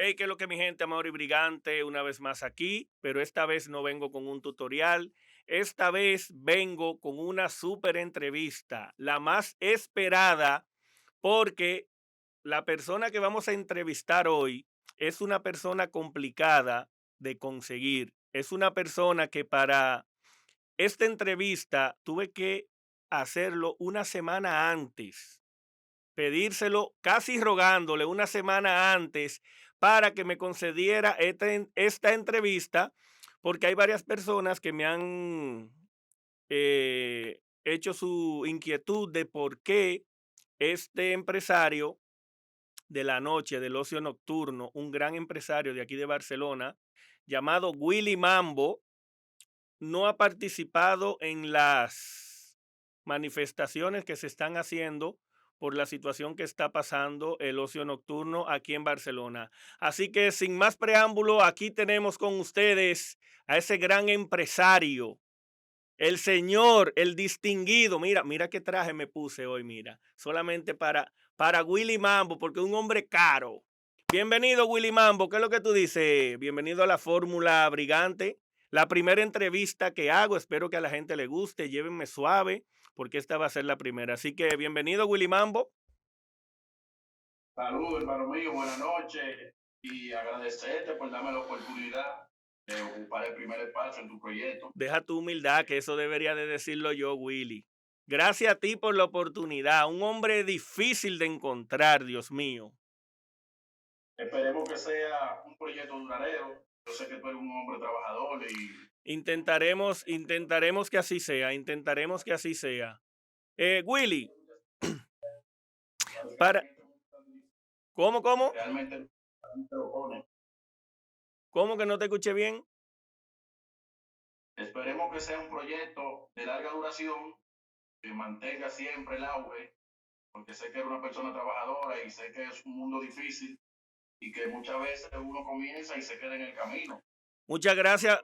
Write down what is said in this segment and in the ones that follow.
Hey, que lo que mi gente, Amor y Brigante, una vez más aquí, pero esta vez no vengo con un tutorial, esta vez vengo con una super entrevista, la más esperada, porque la persona que vamos a entrevistar hoy es una persona complicada de conseguir, es una persona que para esta entrevista tuve que hacerlo una semana antes, pedírselo casi rogándole una semana antes para que me concediera esta, entrevista, porque hay varias personas que me han eh, hecho su inquietud de por qué este empresario de la noche, del ocio nocturno, un gran empresario de aquí de Barcelona, llamado Willy Mambo, no ha participado en las manifestaciones que se están haciendo por la situación que está pasando el ocio nocturno aquí en Barcelona. Así que sin más preámbulo, aquí tenemos con ustedes a ese gran empresario, el señor, el distinguido. Mira, mira qué traje me puse hoy, mira, solamente para, para Willy Mambo, porque es un hombre caro. Bienvenido, Willy Mambo. ¿Qué es lo que tú dices? Bienvenido a la Fórmula Brigante. La primera entrevista que hago, espero que a la gente le guste, llévenme suave porque esta va a ser la primera. Así que bienvenido, Willy Mambo. Saludos, hermano mío, buenas noches y agradecerte por darme la oportunidad de ocupar el primer espacio en tu proyecto. Deja tu humildad, que eso debería de decirlo yo, Willy. Gracias a ti por la oportunidad. Un hombre difícil de encontrar, Dios mío. Esperemos que sea un proyecto duradero. Yo sé que tú eres un hombre trabajador y Intentaremos, intentaremos que así sea, intentaremos que así sea. Eh, Willy, para... ¿Cómo, cómo? ¿Cómo que no te escuché bien? Esperemos que sea un proyecto de larga duración, que mantenga siempre el auge, porque sé que eres una persona trabajadora y sé que es un mundo difícil y que muchas veces uno comienza y se queda en el camino. Muchas gracias,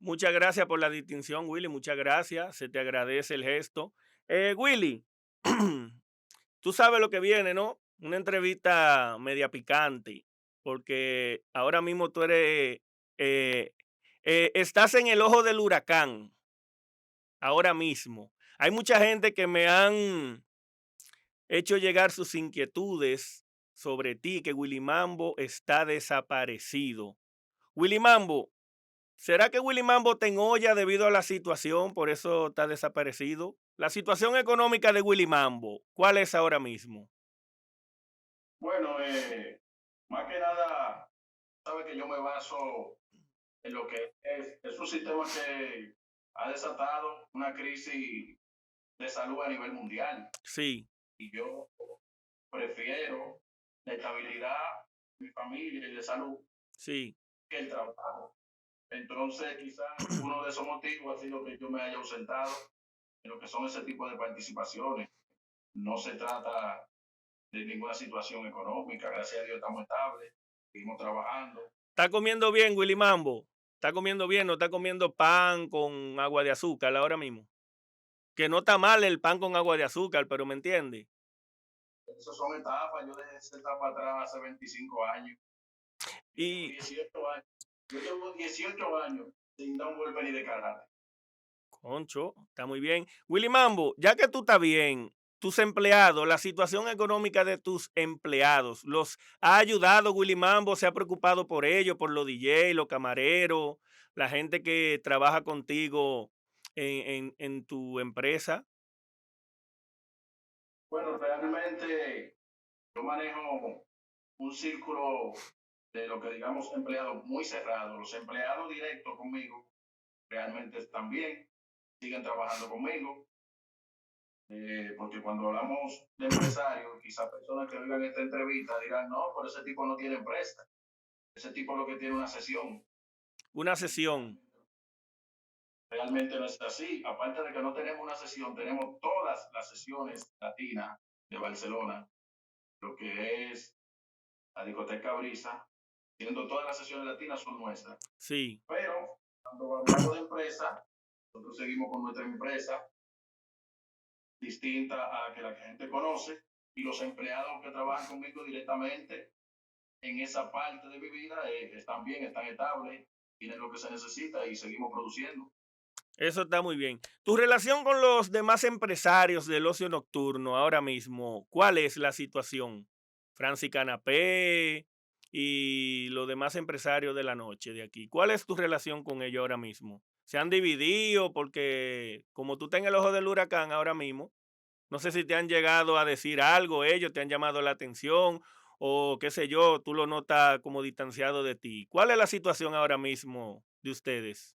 Muchas gracias por la distinción, Willy. Muchas gracias. Se te agradece el gesto. Eh, Willy, tú sabes lo que viene, ¿no? Una entrevista media picante, porque ahora mismo tú eres, eh, eh, estás en el ojo del huracán, ahora mismo. Hay mucha gente que me han hecho llegar sus inquietudes sobre ti, que Willy Mambo está desaparecido. Willy Mambo, ¿Será que Willy Mambo te olla debido a la situación, por eso está desaparecido? La situación económica de Willy Mambo, ¿cuál es ahora mismo? Bueno, eh, más que nada, sabe que yo me baso en lo que es, es un sistema que ha desatado una crisis de salud a nivel mundial. Sí. Y yo prefiero la estabilidad de mi familia y de salud sí. que el trabajo. Entonces, quizás uno de esos motivos ha sido que yo me haya ausentado en lo que son ese tipo de participaciones. No se trata de ninguna situación económica, gracias a Dios estamos estables, seguimos trabajando. ¿Está comiendo bien, Willy Mambo? ¿Está comiendo bien? ¿No está comiendo pan con agua de azúcar ahora mismo? Que no está mal el pan con agua de azúcar, pero ¿me entiende? Esas son etapas. Yo dejé esa etapa atrás hace 25 años. Y, 18 años. Yo llevo 18 años sin dar un golpe ni de karate. Concho, está muy bien. Willy Mambo, ya que tú estás bien, tus empleados, la situación económica de tus empleados, ¿los ha ayudado Willy Mambo? ¿Se ha preocupado por ellos, por los DJ, los camareros, la gente que trabaja contigo en, en tu empresa? Bueno, realmente yo manejo un círculo de lo que digamos empleados muy cerrados. Los empleados directos conmigo realmente también siguen trabajando conmigo. Eh, porque cuando hablamos de empresarios, quizás personas que oigan esta entrevista dirán, no, pero ese tipo no tiene empresa. Ese tipo lo que tiene una sesión. Una sesión. Realmente no es así. Aparte de que no tenemos una sesión, tenemos todas las sesiones latinas de Barcelona, lo que es la discoteca Brisa, siendo todas las sesiones latinas son nuestras. Sí. Pero cuando hablamos de empresa, nosotros seguimos con nuestra empresa distinta a la que la gente conoce y los empleados que trabajan conmigo directamente en esa parte de mi vida eh, están bien, están estables, tienen lo que se necesita y seguimos produciendo. Eso está muy bien. Tu relación con los demás empresarios del ocio nocturno ahora mismo, ¿cuál es la situación? Francis Canapé y los demás empresarios de la noche de aquí. ¿Cuál es tu relación con ellos ahora mismo? ¿Se han dividido? Porque como tú estás en el ojo del huracán ahora mismo, no sé si te han llegado a decir algo, ellos te han llamado la atención o qué sé yo, tú lo notas como distanciado de ti. ¿Cuál es la situación ahora mismo de ustedes?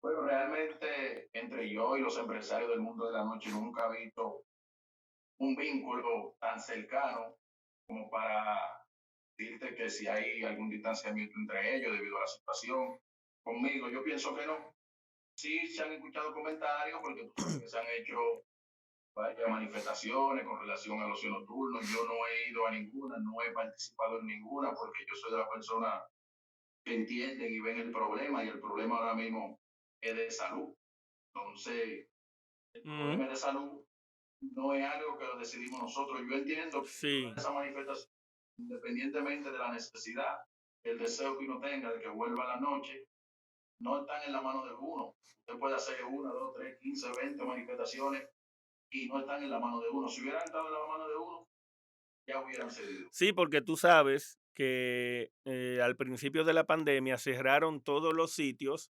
Bueno, realmente entre yo y los empresarios del mundo de la noche nunca he visto un vínculo tan cercano como para decirte que si hay algún distanciamiento entre ellos debido a la situación conmigo. Yo pienso que no. Sí se han escuchado comentarios porque se han hecho varias manifestaciones con relación al ocio nocturno. Yo no he ido a ninguna, no he participado en ninguna porque yo soy de las personas que entienden y ven el problema y el problema ahora mismo es de salud. Entonces, el problema de salud no es algo que lo decidimos nosotros. Yo entiendo que esa manifestación, independientemente de la necesidad, el deseo que uno tenga de que vuelva a la noche, no están en la mano de uno. Usted puede hacer una, dos, tres, quince, veinte manifestaciones y no están en la mano de uno. Si hubieran estado en la mano de uno, ya hubieran cedido. Sí, porque tú sabes que eh, al principio de la pandemia cerraron todos los sitios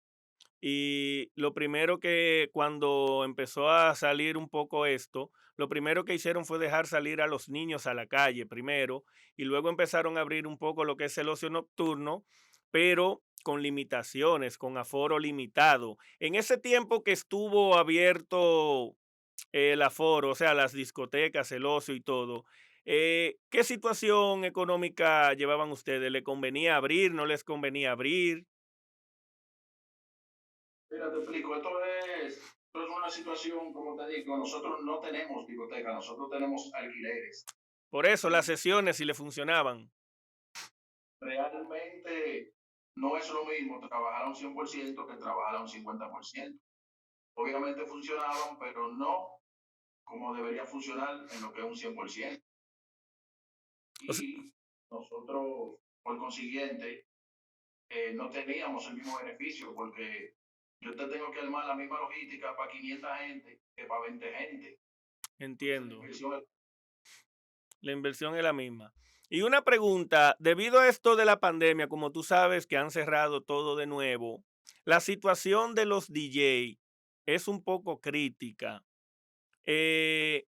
y lo primero que cuando empezó a salir un poco esto, lo primero que hicieron fue dejar salir a los niños a la calle primero y luego empezaron a abrir un poco lo que es el ocio nocturno, pero con limitaciones, con aforo limitado. En ese tiempo que estuvo abierto el aforo, o sea, las discotecas, el ocio y todo, eh, ¿qué situación económica llevaban ustedes? ¿Le convenía abrir? ¿No les convenía abrir? Mira, te explico, esto es, esto es una situación, como te digo, nosotros no tenemos biblioteca, nosotros tenemos alquileres. Por eso las sesiones si le funcionaban. Realmente no es lo mismo trabajar a un 100% que trabajar a un 50%. Obviamente funcionaban, pero no como debería funcionar en lo que es un 100%. Y nosotros, por consiguiente, eh, no teníamos el mismo beneficio porque yo te tengo que armar la misma logística para 500 gente que para 20 gente. Entiendo. La inversión, es la misma. Y una pregunta, debido a esto de la pandemia, como tú sabes que han cerrado todo de nuevo, la situación de los DJ es un poco crítica. Eh,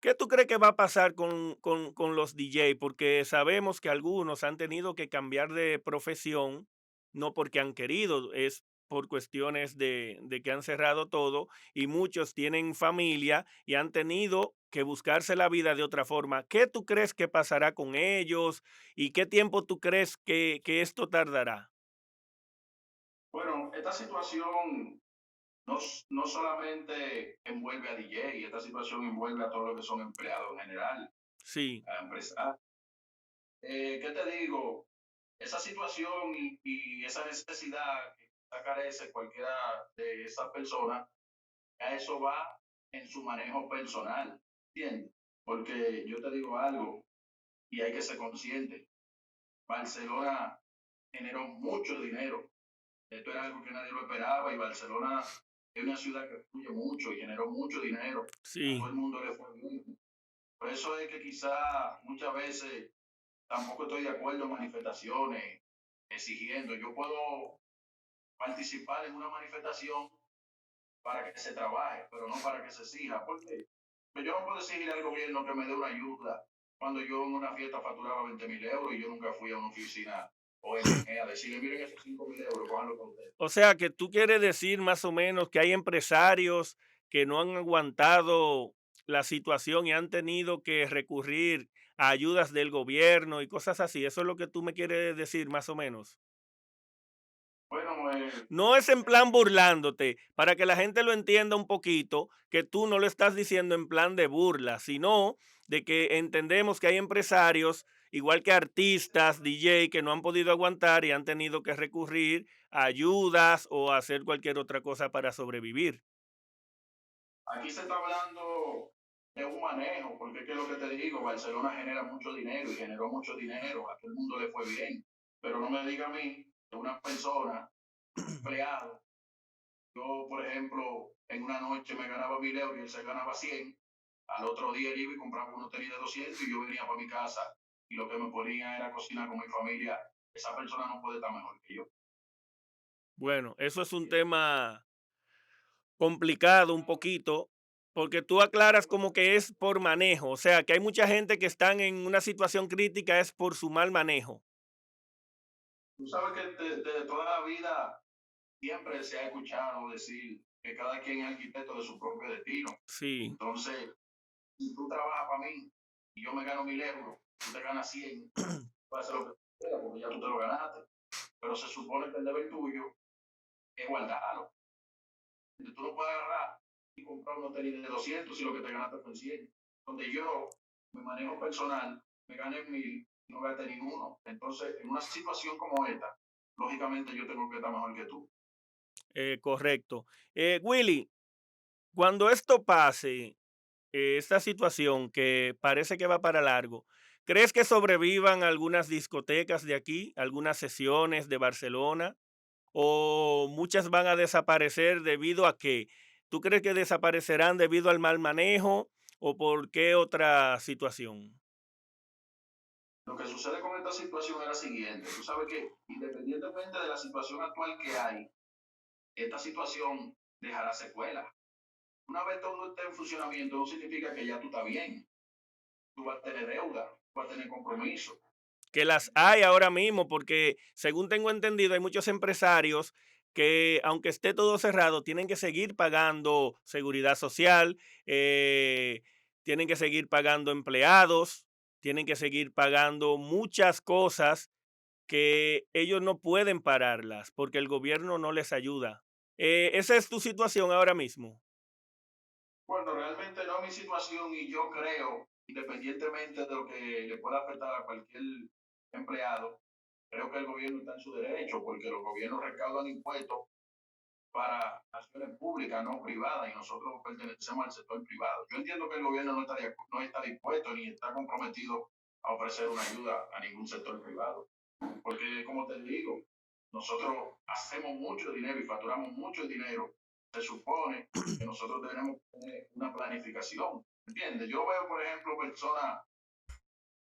¿Qué tú crees que va a pasar con, con, con los DJ? Porque sabemos que algunos han tenido que cambiar de profesión, no porque han querido, es por cuestiones de, que han cerrado todo y muchos tienen familia y han tenido que buscarse la vida de otra forma. ¿Qué tú crees que pasará con ellos y qué tiempo tú crees que, esto tardará? Bueno, esta situación no, no, solamente envuelve a DJ, esta situación envuelve a todos los que son empleados en general. Sí. A empresas. Eh, ¿Qué te digo? Esa situación y, y esa necesidad carece cualquiera de esas personas, a eso va en su manejo personal, ¿entiendes? Porque yo te digo algo y hay que ser consciente. Barcelona generó mucho dinero. Esto era algo que nadie lo esperaba y Barcelona es una ciudad que fluye mucho y generó mucho dinero. Sí. todo el mundo le fue bien. Por eso es que quizá muchas veces tampoco estoy de acuerdo en manifestaciones exigiendo. Yo puedo participar en una manifestación para que se trabaje, pero no para que se exija. Porque yo no puedo exigir al gobierno que me dé una ayuda cuando yo en una fiesta facturaba 20 mil euros y yo nunca fui a una oficina o a decirle, miren esos 5 mil euros, con O sea, que tú quieres decir más o menos que hay empresarios que no han aguantado la situación y han tenido que recurrir a ayudas del gobierno y cosas así. Eso es lo que tú me quieres decir más o menos. No es en plan burlándote, para que la gente lo entienda un poquito, que tú no lo estás diciendo en plan de burla, sino de que entendemos que hay empresarios, igual que artistas, DJ, que no han podido aguantar y han tenido que recurrir a ayudas o a hacer cualquier otra cosa para sobrevivir. Aquí se está hablando es un manejo, porque es lo que te digo, Barcelona genera mucho dinero y generó mucho dinero, a todo el mundo le fue bien, pero no me diga a mí que una persona, empleado, yo, por ejemplo, en una noche me ganaba mil euros y él se ganaba 100, al otro día él iba y compraba uno tenía de 200 y yo venía para mi casa. Y lo que me ponía era cocinar con mi familia, esa persona no puede estar mejor que yo. Bueno, eso es un tema complicado un poquito, porque tú aclaras como que es por manejo, o sea, que hay mucha gente que están en una situación crítica es por su mal manejo. Tú sabes que desde toda la vida siempre se ha escuchado decir que cada quien es arquitecto de su propio destino. Sí. Entonces, si tú trabajas para mí y yo me gano mil euros, tú te ganas 100, puedes hacer lo que quieras porque ya tú te lo ganaste. Pero se supone que el deber tuyo es guardarlo. Entonces, tú no puedes agarrar y comprar un tenis de 200 y lo que te ganaste fue 100. Donde yo, mi manejo personal, me gané mil no gasté ninguno. Entonces, en una situación como esta, lógicamente yo tengo que estar mejor que tú. Eh, correcto. Eh, Willy, cuando esto pase, eh, esta situación que parece que va para largo, ¿crees que sobrevivan algunas discotecas de aquí, algunas sesiones de Barcelona? ¿O muchas van a desaparecer debido a que ¿Tú crees que desaparecerán debido al mal manejo o por qué otra situación? Lo que sucede con esta situación es la siguiente. Tú sabes que independientemente de la situación actual que hay, esta situación dejará secuelas. Una vez todo esté en funcionamiento, no significa que ya tú estás bien. Tú vas a tener deuda, vas a tener compromiso. Que las hay ahora mismo, porque según tengo entendido, hay muchos empresarios que aunque esté todo cerrado, tienen que seguir pagando seguridad social, eh, tienen que seguir pagando empleados, tienen que seguir pagando muchas cosas que ellos no pueden pararlas porque el gobierno no les ayuda. Eh, ¿Esa es tu situación ahora mismo? Bueno, realmente no es mi situación y yo creo, independientemente de lo que le pueda afectar a cualquier empleado, creo que el gobierno está en su derecho porque los gobiernos recaudan impuestos para acciones públicas, no privadas, y nosotros pertenecemos al sector privado. Yo entiendo que el gobierno no está, no está dispuesto ni está comprometido a ofrecer una ayuda a ningún sector privado. Porque, como te digo, nosotros hacemos mucho dinero y facturamos mucho dinero. Se supone que nosotros tenemos una planificación. ¿Entiendes? Yo veo, por ejemplo, personas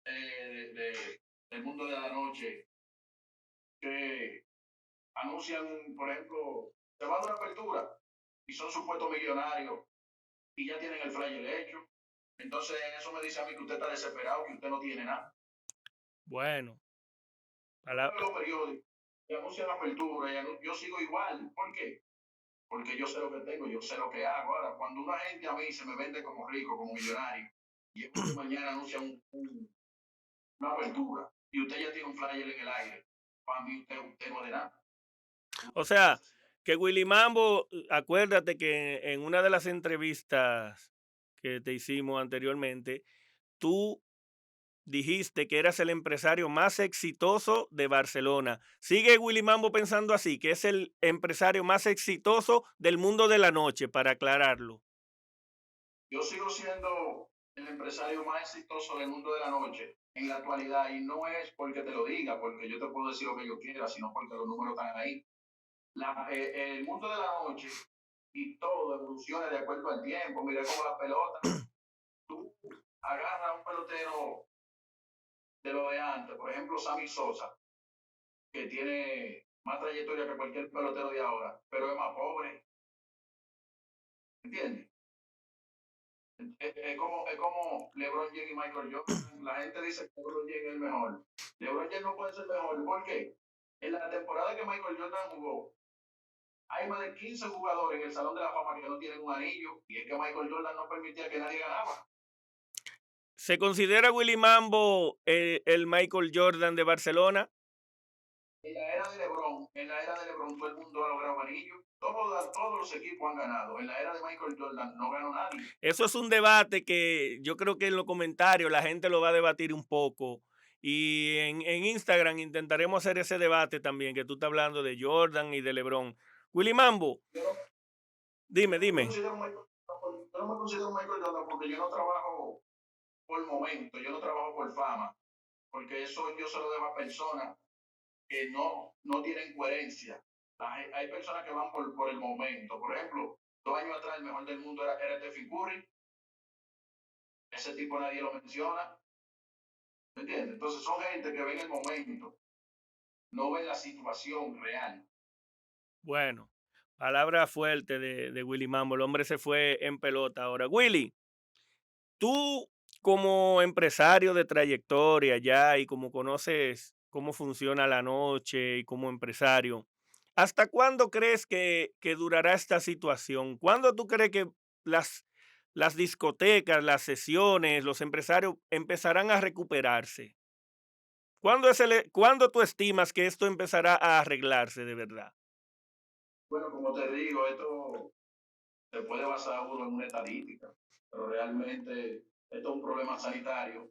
eh, de, del mundo de la noche que anuncian, por ejemplo, se van a una apertura y son supuestos millonarios y ya tienen el flyer hecho. Entonces eso me dice a mí que usted está desesperado, que usted no tiene nada. Bueno. A la... Los periódicos y anuncian apertura, y yo sigo igual. ¿Por qué? Porque yo sé lo que tengo, yo sé lo que hago. Ahora, cuando una gente a mí se me vende como rico, como millonario, y mañana anuncia un, una apertura, y usted ya tiene un flyer en el aire, para mí usted, usted no de nada. O sea, que Willy Mambo, acuérdate que en una de las entrevistas que te hicimos anteriormente, tú dijiste que eras el empresario más exitoso de Barcelona. ¿Sigue Willy Mambo pensando así, que es el empresario más exitoso del mundo de la noche, para aclararlo? Yo sigo siendo el empresario más exitoso del mundo de la noche en la actualidad y no es porque te lo diga, porque yo te puedo decir lo que yo quiera, sino porque los números están ahí. Eh, el mundo de la noche y todo evoluciona de acuerdo al tiempo. Mira cómo la pelota. Tú agarras un pelotero de lo de antes, por ejemplo, Sammy Sosa, que tiene más trayectoria que cualquier pelotero de ahora, pero es más pobre. ¿Entiendes? Es, como, es como LeBron James y Michael Jordan. La gente dice que LeBron James es el mejor. LeBron James no puede ser mejor. ¿Por qué? En la temporada que Michael Jordan jugó, hay más de 15 jugadores en el Salón de la Fama que no tienen un anillo y es que Michael Jordan no permitía que nadie ganaba. ¿Se considera Willy Mambo el, el Michael Jordan de Barcelona? En la era de LeBron, en la era de LeBron todo el mundo ha logrado anillos. Todos, todos los equipos han ganado. En la era de Michael Jordan no ganó nadie. Eso es un debate que yo creo que en los comentarios la gente lo va a debatir un poco. Y en, en Instagram intentaremos hacer ese debate también, que tú estás hablando de Jordan y de LeBron. Willy Mambo. Dime, dime. Yo yo no me considero Michael Jordan porque yo no trabajo por momento, yo no trabajo por fama, porque eso yo se lo debo a personas que no, no tienen coherencia. Hay, personas que van por, por el momento. Por ejemplo, dos años atrás el mejor del mundo era, era Stephen Curry. Ese tipo nadie lo menciona. ¿Me entiendes? Entonces son gente que ven el momento, no ven la situación real. Bueno, palabra fuerte de, de Willy Mambo. El hombre se fue en pelota ahora. Willy, tú como empresario de trayectoria ya y como conoces cómo funciona la noche y como empresario, ¿hasta cuándo crees que, durará esta situación? ¿Cuándo tú crees que las, discotecas, las sesiones, los empresarios empezarán a recuperarse? ¿Cuándo, el, ¿Cuándo tú estimas que esto empezará a arreglarse de verdad? Bueno, como te digo, esto se puede basar uno en una estadística, pero realmente esto es un problema sanitario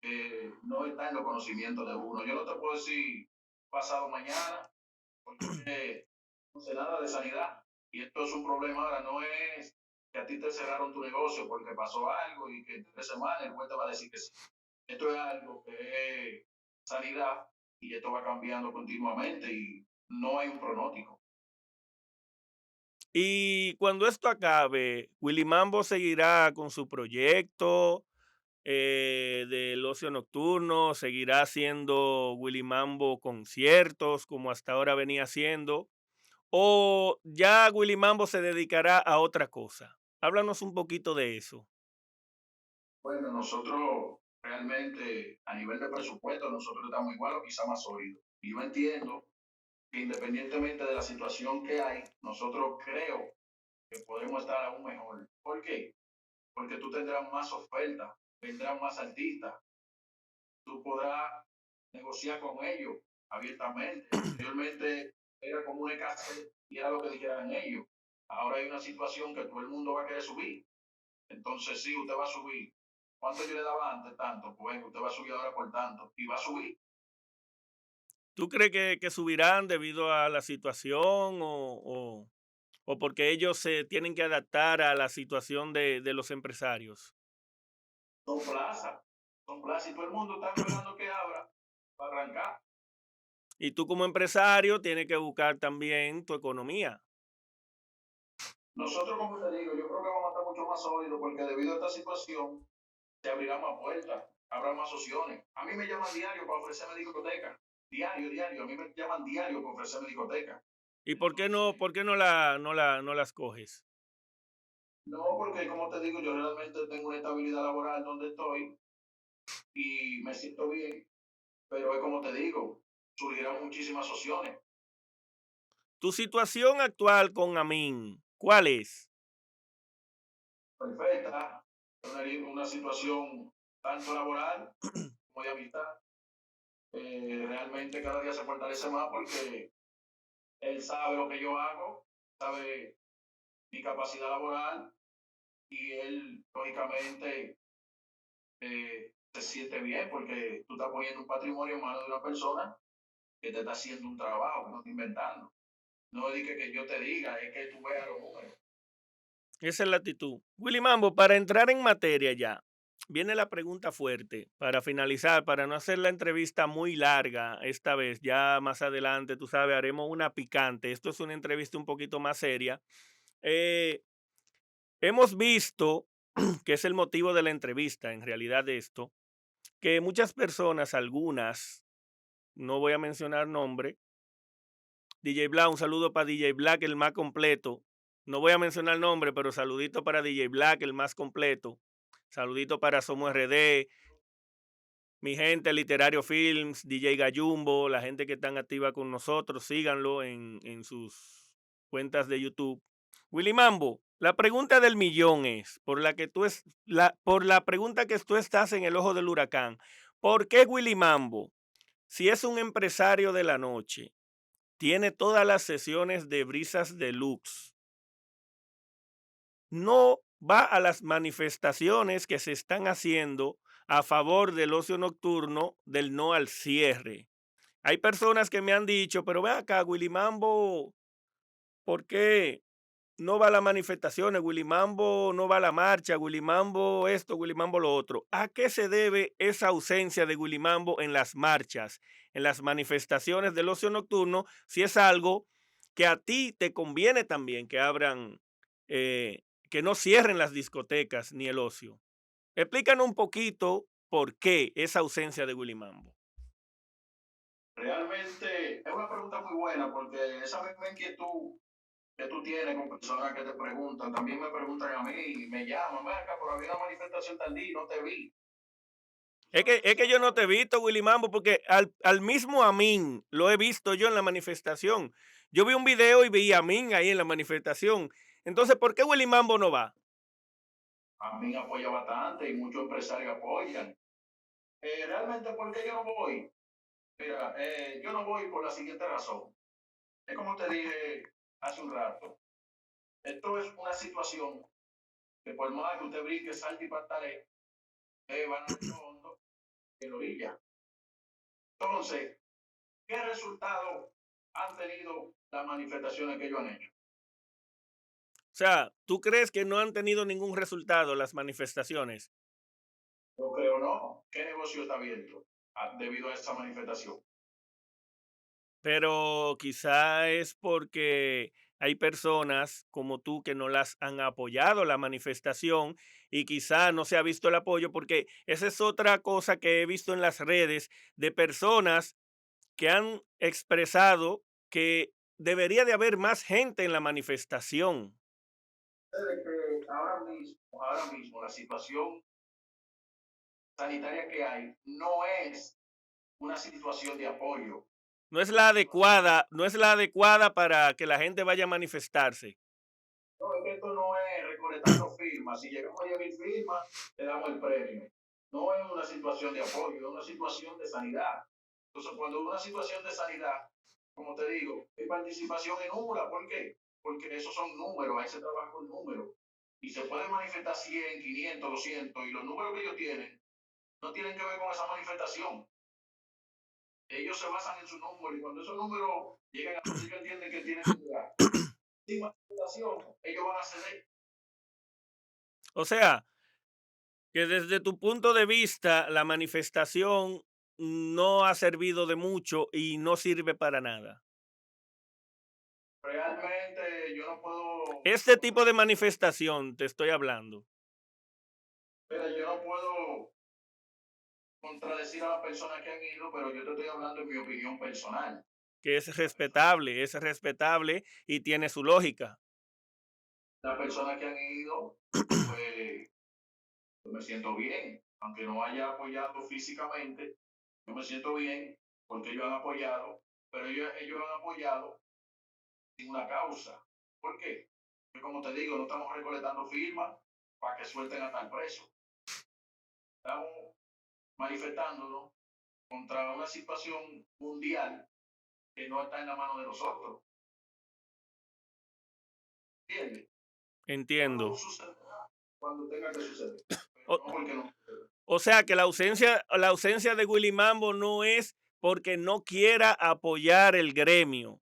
que no está en los conocimientos de uno. Yo no te puedo decir pasado mañana, porque no sé nada de sanidad. Y esto es un problema ahora, no es que a ti te cerraron tu negocio porque pasó algo y que en tres semanas el juez te va a decir que sí. Esto es algo que es sanidad y esto va cambiando continuamente y no hay un pronóstico. Y cuando esto acabe, Willy Mambo seguirá con su proyecto eh, del ocio nocturno, seguirá haciendo Willy Mambo conciertos como hasta ahora venía haciendo, o ya Willy Mambo se dedicará a otra cosa. Háblanos un poquito de eso. Bueno, nosotros realmente a nivel de presupuesto, nosotros estamos igual o quizá más sólidos. Y yo entiendo independientemente de la situación que hay, nosotros creo que podemos estar aún mejor. ¿Por qué? Porque tú tendrás más ofertas, vendrán más artistas, tú podrás negociar con ellos abiertamente. Anteriormente era como una casa y era lo que dijeran ellos. Ahora hay una situación que todo el mundo va a querer subir. Entonces, sí, usted va a subir. ¿Cuánto yo le daba antes? Tanto. Pues usted va a subir ahora por tanto. Y va a subir. ¿Tú crees que, subirán debido a la situación o, o, porque ellos se tienen que adaptar a la situación de, los empresarios? Son plazas, son plazas y todo el mundo está esperando que abra para arrancar. Y tú como empresario tienes que buscar también tu economía. Nosotros, como te digo, yo creo que vamos a estar mucho más sólidos porque debido a esta situación se abrirán más puertas, habrá más opciones. A mí me llaman diario para ofrecerme discoteca diario, diario. A mí me llaman diario para ofrecerme discoteca. ¿Y por qué no, por qué no la, no la, no las coges? No, porque como te digo, yo realmente tengo una estabilidad laboral donde estoy y me siento bien, pero es como te digo, surgirán muchísimas opciones. Tu situación actual con Amin, ¿cuál es? Perfecta, una situación tanto laboral como de amistad. Eh, realmente cada día se fortalece más porque él sabe lo que yo hago, sabe mi capacidad laboral y él, lógicamente, eh, se siente bien porque tú estás poniendo un patrimonio en manos de una persona que te está haciendo un trabajo, que no está inventando. No es que, yo te diga, es que tú veas los números. Esa es la actitud. Willy Mambo, para entrar en materia ya, viene la pregunta fuerte para finalizar, para no hacer la entrevista muy larga esta vez, ya más adelante, tú sabes, haremos una picante. Esto es una entrevista un poquito más seria. Eh, hemos visto, que es el motivo de la entrevista, en realidad de esto, que muchas personas, algunas, no voy a mencionar nombre, DJ Black, un saludo para DJ Black, el más completo. No voy a mencionar nombre, pero saludito para DJ Black, el más completo Saludito para Somos RD, mi gente, Literario Films, DJ Gallumbo, la gente que están activa con nosotros, síganlo en, sus cuentas de YouTube. Willy Mambo, la pregunta del millón es, por la que tú es, la, por la pregunta que tú estás en el ojo del huracán, ¿por qué Willy Mambo, si es un empresario de la noche, tiene todas las sesiones de brisas deluxe, no va a las manifestaciones que se están haciendo a favor del ocio nocturno, del no al cierre. Hay personas que me han dicho, pero ve acá, Willy Mambo, ¿por qué no va a las manifestaciones, Willy Mambo no va a la marcha, Willy Mambo esto, Willy Mambo lo otro. ¿A qué se debe esa ausencia de Willy Mambo en las marchas, en las manifestaciones del ocio nocturno, si es algo que a ti te conviene también que abran, eh, que no cierren las discotecas ni el ocio? Explícanos un poquito por qué esa ausencia de Willy Mambo. Realmente es una pregunta muy buena porque esa misma inquietud que tú tienes con personas que te preguntan, también me preguntan a mí, me llaman, acá, pero había una manifestación tal día no te vi. Es que, es que yo no te he visto, Willy Mambo, porque al, al mismo Amin lo he visto yo en la manifestación. Yo vi un video y vi a Amin ahí en la manifestación. Entonces, ¿por qué Willy Mambo no va? Amin apoya bastante y muchos empresarios apoyan. Eh, realmente, ¿por qué yo no voy? Mira, eh, yo no voy por la siguiente razón. Es como te dije hace un rato. Esto es una situación que por más que usted brinque, salte y patale, van a fondo en la orilla. Entonces, ¿qué resultado han tenido las manifestaciones que ellos han hecho? O sea, ¿tú crees que no han tenido ningún resultado las manifestaciones? Yo creo no. ¿Qué negocio está abierto debido a esa manifestación? Pero quizá es porque hay personas como tú que no las han apoyado la manifestación y quizá no se ha visto el apoyo porque esa es otra cosa que he visto en las redes de personas que han expresado que debería de haber más gente en la manifestación. Ahora mismo, ahora mismo la situación sanitaria que hay no es una situación de apoyo no es la adecuada, no es la adecuada para que la gente vaya a manifestarse. No, es que esto no es recolectando firmas. Si llegamos a 10.000 firmas, le damos el premio. No es una situación de apoyo, es una situación de sanidad. Entonces, cuando es una situación de sanidad, como te digo, hay participación en nula. ¿Por qué? Porque esos son números, ahí se trabaja con números. Y se puede manifestar 100, 500, 200, y los números que ellos tienen no tienen que ver con esa manifestación ellos se basan en su número y cuando esos números llegan a que ellos entienden que tienen sin manifestación, ellos van a ceder. O sea, que desde tu punto de vista la manifestación no ha servido de mucho y no sirve para nada. Realmente yo no puedo... Este tipo de manifestación te estoy hablando. Pero yo no puedo contradecir a las personas que han ido, pero yo te estoy hablando de mi opinión personal. Que es respetable, es respetable y tiene su lógica. Las personas que han ido, pues yo me siento bien, aunque no haya apoyado físicamente, yo me siento bien porque ellos han apoyado, pero ellos, ellos han apoyado sin una causa. ¿Por qué? Como te digo, no estamos recolectando firmas para que suelten a tal preso. Estamos manifestándonos contra una situación mundial que no está en la mano de nosotros. ¿Entiendes? Entiendo. Cuando tenga que suceder. O, sea que la ausencia, la ausencia de Willy Mambo no es porque no quiera apoyar el gremio.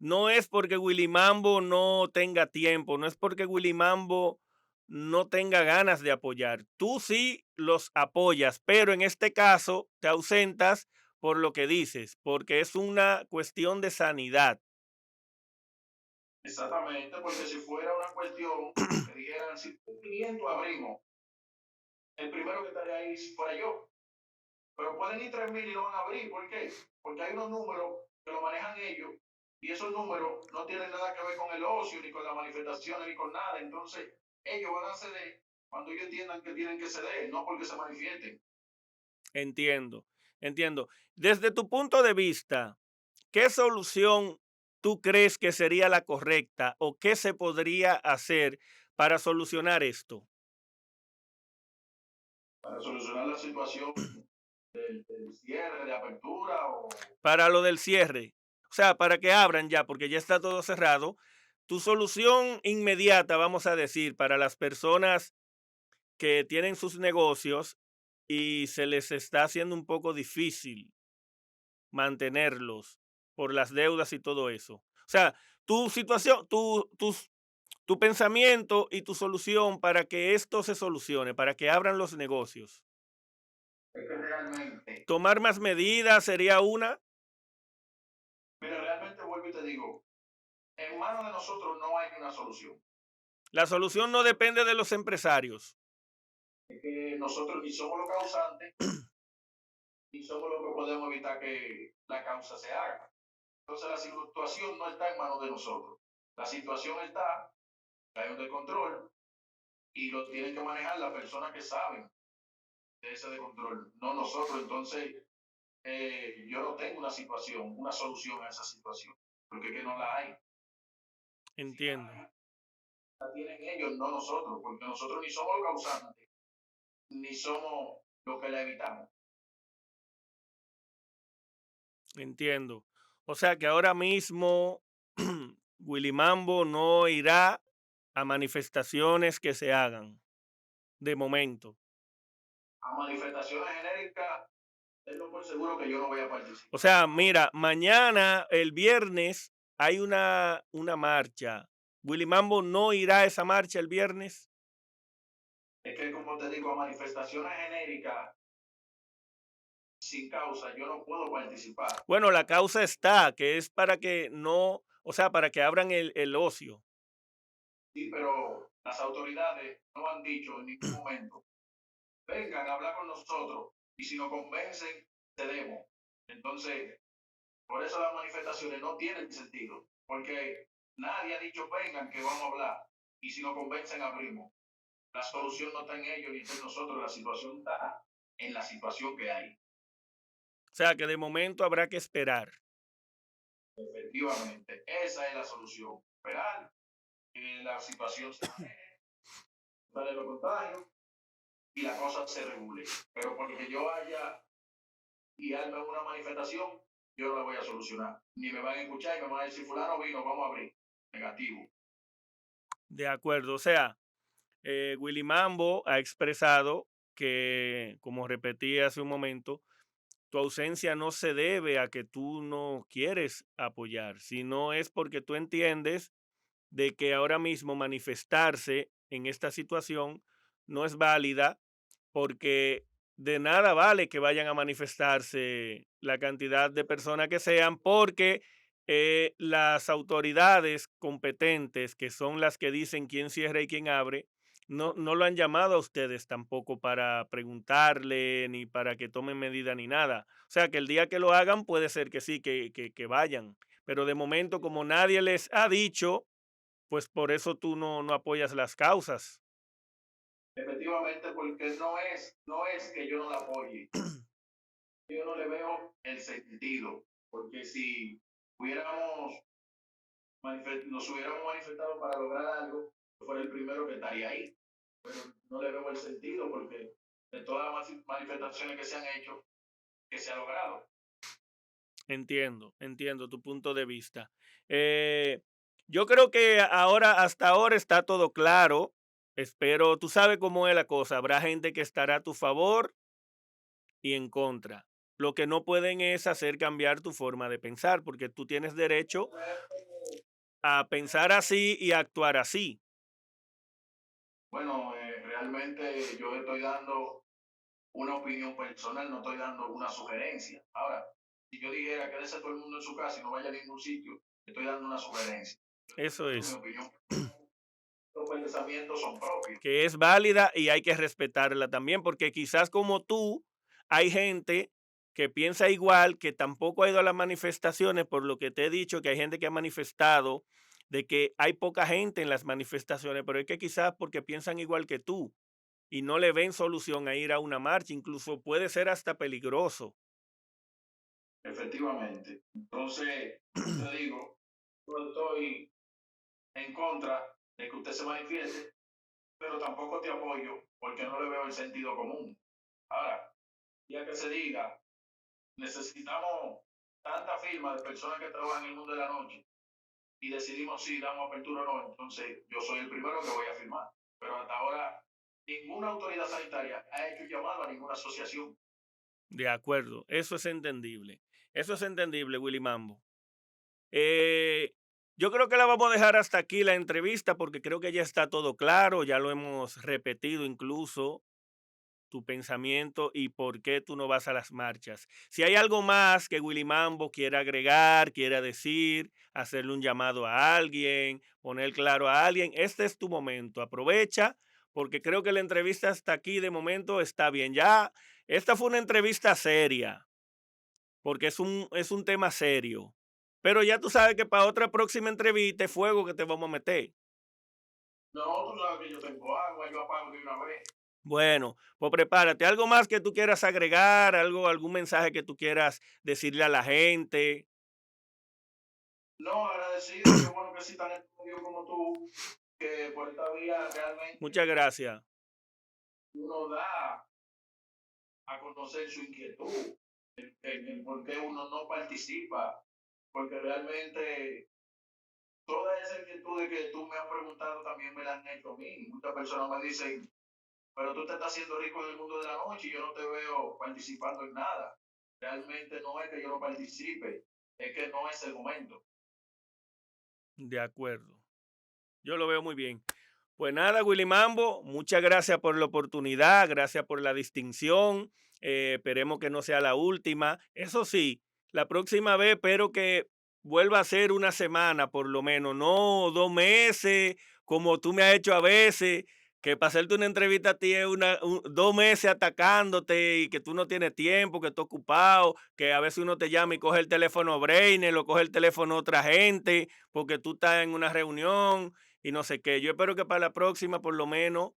No es porque Willy Mambo no tenga tiempo, no es porque Willy Mambo no tenga ganas de apoyar. Tú sí los apoyas, pero en este caso te ausentas por lo que dices, porque es una cuestión de sanidad. Exactamente, porque si fuera una cuestión que dijeran, si 500 abrimos, el primero que estaría ahí fuera yo. Pero pueden ir 3.000 y no van a abrir. ¿Por qué? Porque hay unos números que lo manejan ellos y esos números no tienen nada que ver con el ocio, ni con las manifestaciones, ni con nada. Entonces, ellos van a ceder cuando ellos entiendan que tienen que ceder, no porque se manifiesten. Entiendo, entiendo. Desde tu punto de vista, ¿qué solución tú crees que sería la correcta o qué se podría hacer para solucionar esto? Para solucionar la situación del, cierre, de apertura o... Para lo del cierre. O sea, para que abran ya, porque ya está todo cerrado, tu solución inmediata, vamos a decir, para las personas que tienen sus negocios y se les está haciendo un poco difícil mantenerlos por las deudas y todo eso. O sea, tu situación, tu, tu pensamiento y tu solución para que esto se solucione, para que abran los negocios. Tomar más medidas sería una. mira, realmente vuelvo y te digo, en manos de nosotros no hay una solución. La solución no depende de los empresarios. Nosotros ni somos los causantes, ni somos los que podemos evitar que la causa se haga. Entonces la situación no está en manos de nosotros. La situación está, hay un descontrol y lo tienen que manejar las personas que saben de ese descontrol, no nosotros. Entonces, eh, yo no tengo una situación, una solución a esa situación, porque es que no la hay. Entiendo. La tienen ellos, no nosotros, porque nosotros ni somos los causantes, ni somos los que la evitamos. Entiendo. O sea que ahora mismo Willy Mambo no irá a manifestaciones que se hagan. De momento. A manifestaciones genéricas, tenlo por seguro que yo no voy a participar. O sea, mira, mañana, el viernes, hay una, una marcha. Willy Mambo no irá a esa marcha el viernes. Es que, como te digo, a manifestaciones genéricas, sin causa, yo no puedo participar. Bueno, la causa está, que es para que no, o sea, para que abran el, el ocio. Sí, pero las autoridades no han dicho en ningún momento, vengan a hablar con nosotros y si nos convencen, cedemos. Entonces, por eso las manifestaciones no tienen sentido, porque nadie ha dicho, vengan que vamos a hablar y si nos convencen, abrimos. La solución no está en ellos ni está en nosotros, la situación está en la situación que hay. O sea, que de momento habrá que esperar. Efectivamente, esa es la solución. Esperar que la situación se maneje, los contagios y la cosa se regule. Pero porque yo haya y arme una manifestación, yo la voy a solucionar. Ni me van a escuchar y me van a decir, fulano vino, vamos a abrir. Negativo. De acuerdo. O sea, eh, Willy Mambo ha expresado que, como repetí hace un momento, tu ausencia no se debe a que tú no quieres apoyar, sino es porque tú entiendes de que ahora mismo manifestarse en esta situación no es válida porque de nada vale que vayan a manifestarse la cantidad de personas que sean porque eh, las autoridades competentes, que son las que dicen quién cierra y quién abre, no, no lo han llamado a ustedes tampoco para preguntarle ni para que tomen medida ni nada. O sea que el día que lo hagan puede ser que sí, que, que, que vayan. Pero de momento, como nadie les ha dicho, pues por eso tú no, no apoyas las causas. Efectivamente, porque no es, no es que yo no la apoye. Yo no le veo el sentido. Porque si hubiéramos nos hubiéramos manifestado para lograr algo, fuera el primero que estaría ahí. Pero no le veo el sentido porque de todas las manifestaciones que se han hecho, que se ha logrado. Entiendo, entiendo tu punto de vista. Eh, yo creo que ahora, hasta ahora está todo claro. Espero, tú sabes cómo es la cosa. Habrá gente que estará a tu favor y en contra. Lo que no pueden es hacer cambiar tu forma de pensar, porque tú tienes derecho a pensar así y a actuar así. Bueno, eh, realmente yo estoy dando una opinión personal, no estoy dando una sugerencia. Ahora, si yo dijera quédese todo el mundo en su casa y no vaya a ningún sitio, estoy dando una sugerencia. Eso Mi es, opinión. Los pensamientos son propios. que es válida y hay que respetarla también, porque quizás como tú, hay gente que piensa igual, que tampoco ha ido a las manifestaciones, por lo que te he dicho, que hay gente que ha manifestado de que hay poca gente en las manifestaciones, pero es que quizás porque piensan igual que tú y no le ven solución a ir a una marcha, incluso puede ser hasta peligroso. Efectivamente. Entonces, te digo, yo estoy en contra de que usted se manifieste, pero tampoco te apoyo porque no le veo el sentido común. Ahora, ya que se diga, necesitamos tanta firma de personas que trabajan en el mundo de la noche y decidimos si damos apertura o no, entonces yo soy el primero que voy a firmar. Pero hasta ahora, ninguna autoridad sanitaria ha hecho llamado a ninguna asociación. De acuerdo, eso es entendible. Eso es entendible, Willy Mambo. Eh, Yo creo que la vamos a dejar hasta aquí la entrevista porque creo que ya está todo claro, ya lo hemos repetido incluso tu pensamiento y por qué tú no vas a las marchas. Si hay algo más que Willy Mambo quiera agregar, quiera decir, hacerle un llamado a alguien, poner claro a alguien, este es tu momento. Aprovecha porque creo que la entrevista hasta aquí de momento está bien. Ya, esta fue una entrevista seria, porque es un, es un tema serio. Pero ya tú sabes que para otra próxima entrevista es fuego que te vamos a meter. No, tú sabes que yo tengo agua, yo apago de una vez. Bueno, pues prepárate. ¿Algo más que tú quieras agregar? ¿Algo, algún mensaje que tú quieras decirle a la gente? No, agradecido, qué bueno que sí tan estudio como tú, que por esta vía realmente Muchas gracias. uno da a conocer su inquietud, el, el- el por qué uno no participa, porque realmente todas esas inquietudes que tú me has preguntado también me las han hecho a mí. Muchas personas me dicen, pero tú te estás haciendo rico en el mundo de la noche y yo no te veo participando en nada. Realmente no es que yo no participe, es que no es el momento. De acuerdo. Yo lo veo muy bien. Pues nada, Willy Mambo, muchas gracias por la oportunidad, gracias por la distinción. eh, esperemos que no sea la última. Eso sí, la próxima vez espero que vuelva a ser una semana por lo menos, no dos meses, como tú me has hecho a veces, que para hacerte una entrevista a ti es una, un- dos meses atacándote y que tú no tienes tiempo, que estás ocupado, que a veces uno te llama y coge el teléfono Brainer o coge el teléfono otra gente porque tú estás en una reunión y no sé qué. Yo espero que para la próxima por lo menos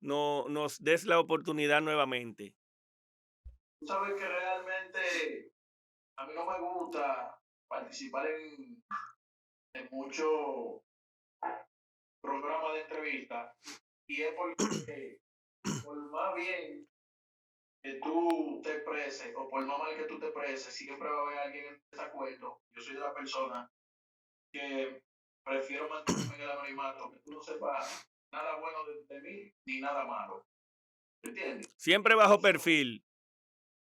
no, nos des la oportunidad nuevamente. Tú sabes que realmente a mí no me gusta participar en, en muchos programas de entrevista y es porque por más bien que tú te expreses o por más mal que tú te expreses, siempre va a haber alguien en desacuerdo. Yo soy de la persona que prefiero mantenerme en el anonimato, que tú no sepas nada bueno de, de mí ni nada malo. ¿Entiendes? Siempre bajo perfil.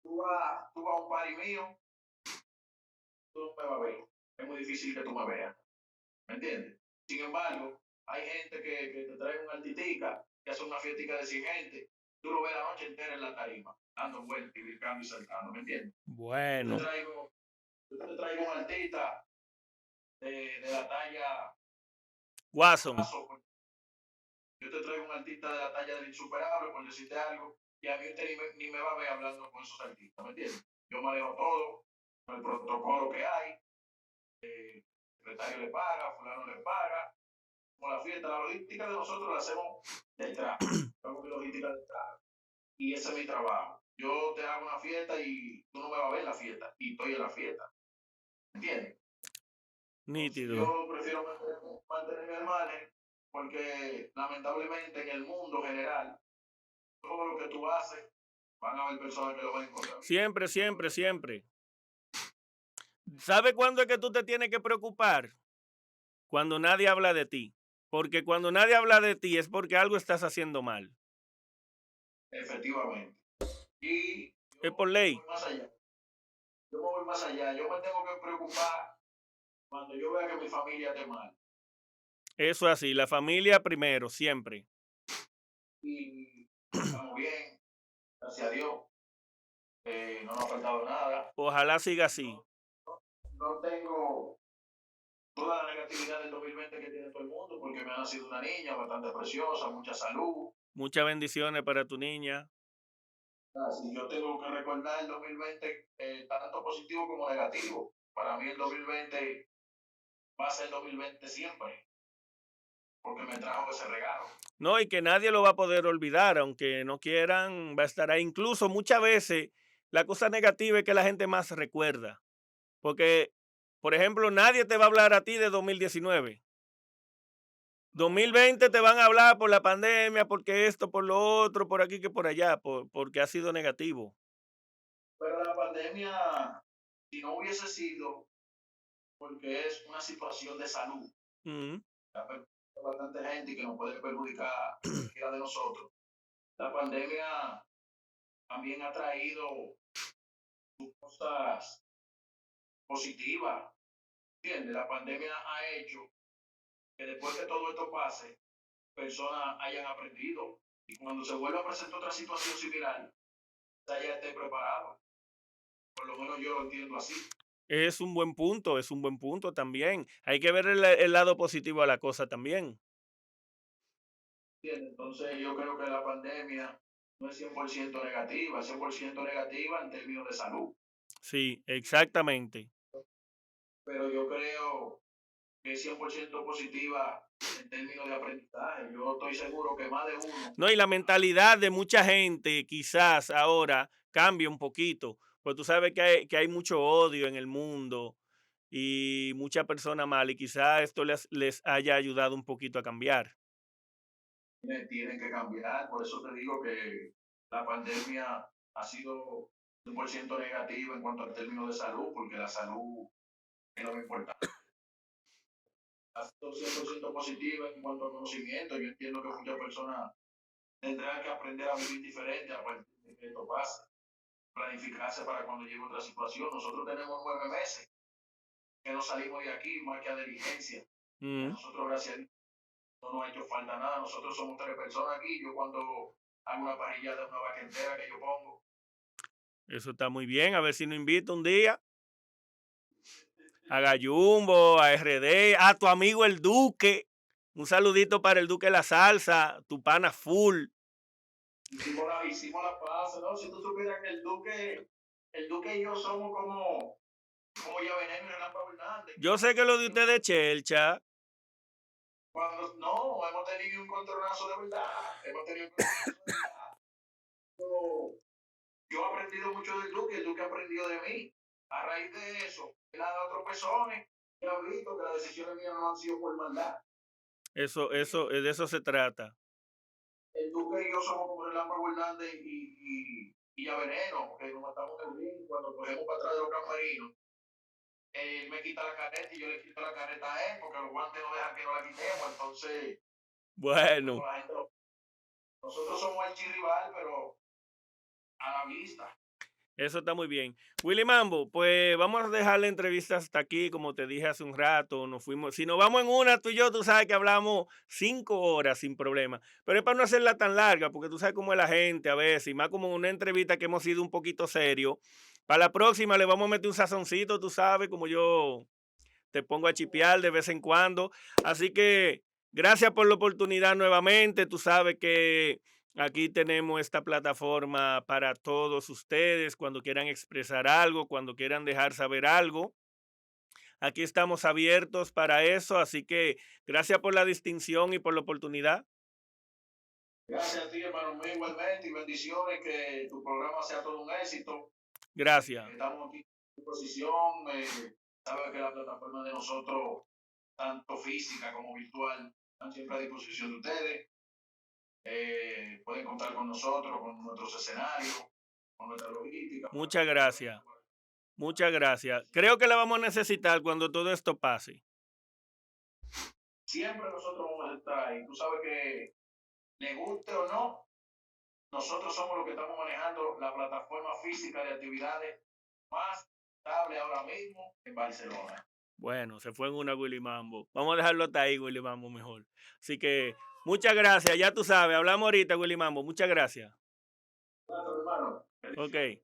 tú vas, tú vas a un party mío, tú no me vas a ver. Es muy difícil que tú me veas. ¿Me entiendes? Sin embargo, hay gente que, que te trae una altitica, que hace una fiestica de 100 gente. Tú lo ves la noche entera en la tarima, dando vueltas y brincando y saltando. ¿Me entiendes? Yo Bueno, te traigo, yo te traigo un artista de, de la talla Watson. pues. Yo te traigo un artista de la talla del insuperable, por decirte algo, y a mí usted ni me, ni me va a ver hablando con esos artistas, ¿me entiendes? Yo manejo todo, el protocolo que hay, eh, el secretario le paga, fulano le paga, como la fiesta, la logística de nosotros la hacemos detrás, hacemos mi logística detrás, y ese es mi trabajo. Yo te hago una fiesta y tú no me vas a ver en la fiesta, y estoy en la fiesta, ¿me entiendes? Nítido. Yo prefiero mantener- mantenerme al margen porque lamentablemente en el mundo general, todo lo que tú haces, van a haber personas que lo van a encontrar. Siempre, siempre, siempre. ¿Sabe cuándo es que tú te tienes que preocupar? Cuando nadie habla de ti. Porque cuando nadie habla de ti es porque algo estás haciendo mal. Efectivamente. Y Es por ley. más allá. Yo me voy más allá. Yo me tengo que preocupar cuando yo vea que mi familia esté mal. Eso es así, la familia primero, siempre. Y estamos bien, gracias a Dios. Eh, no nos ha faltado nada. Ojalá siga así. no tengo toda la negatividad del 2020 que tiene todo el mundo, porque me ha nacido una niña bastante preciosa, mucha salud. Muchas bendiciones para tu niña. Así yo tengo que recordar el 2020 eh, tanto positivo como negativo. Para mí el 2020 va a ser el 2020 siempre, porque me trajo ese regalo. No, y que nadie lo va a poder olvidar, aunque no quieran, va a estar ahí. Incluso muchas veces la cosa negativa es que la gente más recuerda. Porque, por ejemplo, nadie te va a hablar a ti de 2019. 2020 te van a hablar por la pandemia, porque esto, por lo otro, por aquí que por allá, por- porque ha sido negativo. Pero la pandemia, si no hubiese sido, porque es una situación de salud, perjudicado a bastante gente y que nos puede perjudicar a cualquiera de nosotros. La pandemia también ha traído cosas positivas. ¿entiendes? La pandemia ha hecho que después que todo esto pase, personas hayan aprendido y cuando se vuelva a presentar otra situación similar, ya esté preparado. Por lo menos yo lo entiendo así. Es un buen punto, es un buen punto también. Hay que ver el, el lado positivo a la cosa también. Entonces yo creo que la pandemia no es 100% negativa, es 100% negativa en términos de salud. Sí, exactamente. Pero yo creo que es 100% positiva en términos de aprendizaje. Yo estoy seguro que más de uno. No, y la mentalidad de mucha gente quizás ahora cambia un poquito. Pues tú sabes que hay, que hay mucho odio en el mundo y mucha persona mal y quizás esto les, les haya ayudado un poquito a cambiar. Tienen que cambiar, por eso te digo que la pandemia ha sido 100% negativa en cuanto al término de salud, porque la salud es lo importante ha sido 100% positiva en cuanto al conocimiento. Yo entiendo que muchas personas tendrán que aprender a vivir diferente a partir de que esto pase. Planificarse para cuando llegue otra situación. Nosotros tenemos nueve meses que no salimos de aquí, más que a diligencia. Mm. Nosotros, gracias a Dios, no nos ha hecho falta nada. Nosotros somos tres personas aquí. Yo cuando hago una parrillada, una vaca entera que yo pongo. Eso está muy bien. A ver si nos invita un día a Gallumbo, a RD, a tu amigo el Duque. Un saludito para el Duque La Salsa, tu pana full. Hicimos la, hicimos la paz, ¿no? Si tú supieras que el Duque, el Duque y yo somos como, como ya veneno Hernández. Yo sé que lo de ustedes es Chelcha. Cuando, no, hemos tenido un controlazo de verdad. Hemos tenido un controlazo de verdad. Yo he aprendido mucho del Duque, el Duque ha aprendido de mí. A raíz de eso, él ha dado tropezones y ha visto que las decisiones mías no han sido por maldad. Eso, eso, de eso se trata. El Duque y yo somos como el Ámbar Hernández y, y, y ya veneno, que nos matamos en el ring cuando cogemos para atrás de los camperinos. Él me quita la careta y yo le quito la careta a él porque los guantes no dejan que no la quitemos, entonces. Bueno. Nosotros somos el chirrival, pero a la vista. Eso está muy bien. Willy Mambo, pues vamos a dejar la entrevista hasta aquí, como te dije hace un rato. Nos fuimos, si nos vamos en una, tú y yo, tú sabes que hablamos cinco horas sin problema. Pero es para no hacerla tan larga, porque tú sabes cómo es la gente a veces, y más como una entrevista que hemos sido un poquito serio. Para la próxima le vamos a meter un sazoncito, tú sabes, como yo te pongo a chipear de vez en cuando. Así que gracias por la oportunidad nuevamente. Tú sabes que Aquí tenemos esta plataforma para todos ustedes cuando quieran expresar algo, cuando quieran dejar saber algo. Aquí estamos abiertos para eso, así que gracias por la distinción y por la oportunidad. Gracias a ti, hermano mío, igualmente, y bendiciones, que tu programa sea todo un éxito. Gracias. Estamos aquí a disposición, eh, sabes que la plataforma de nosotros, tanto física como virtual, están siempre a disposición de ustedes. Eh, pueden contar con nosotros, con nuestros escenarios, con nuestra logística. Muchas gracias. Muchas gracias. Creo que la vamos a necesitar cuando todo esto pase. Siempre nosotros vamos a estar ahí. Tú sabes que, le guste o no, nosotros somos los que estamos manejando la plataforma física de actividades más estable ahora mismo en Barcelona. Bueno, se fue en una Willy Mambo. Vamos a dejarlo hasta ahí, Willy Mambo, mejor. Así que Muchas gracias, ya tú sabes, hablamos ahorita, Willy Mambo. Muchas gracias. Claro, hermano. Ok.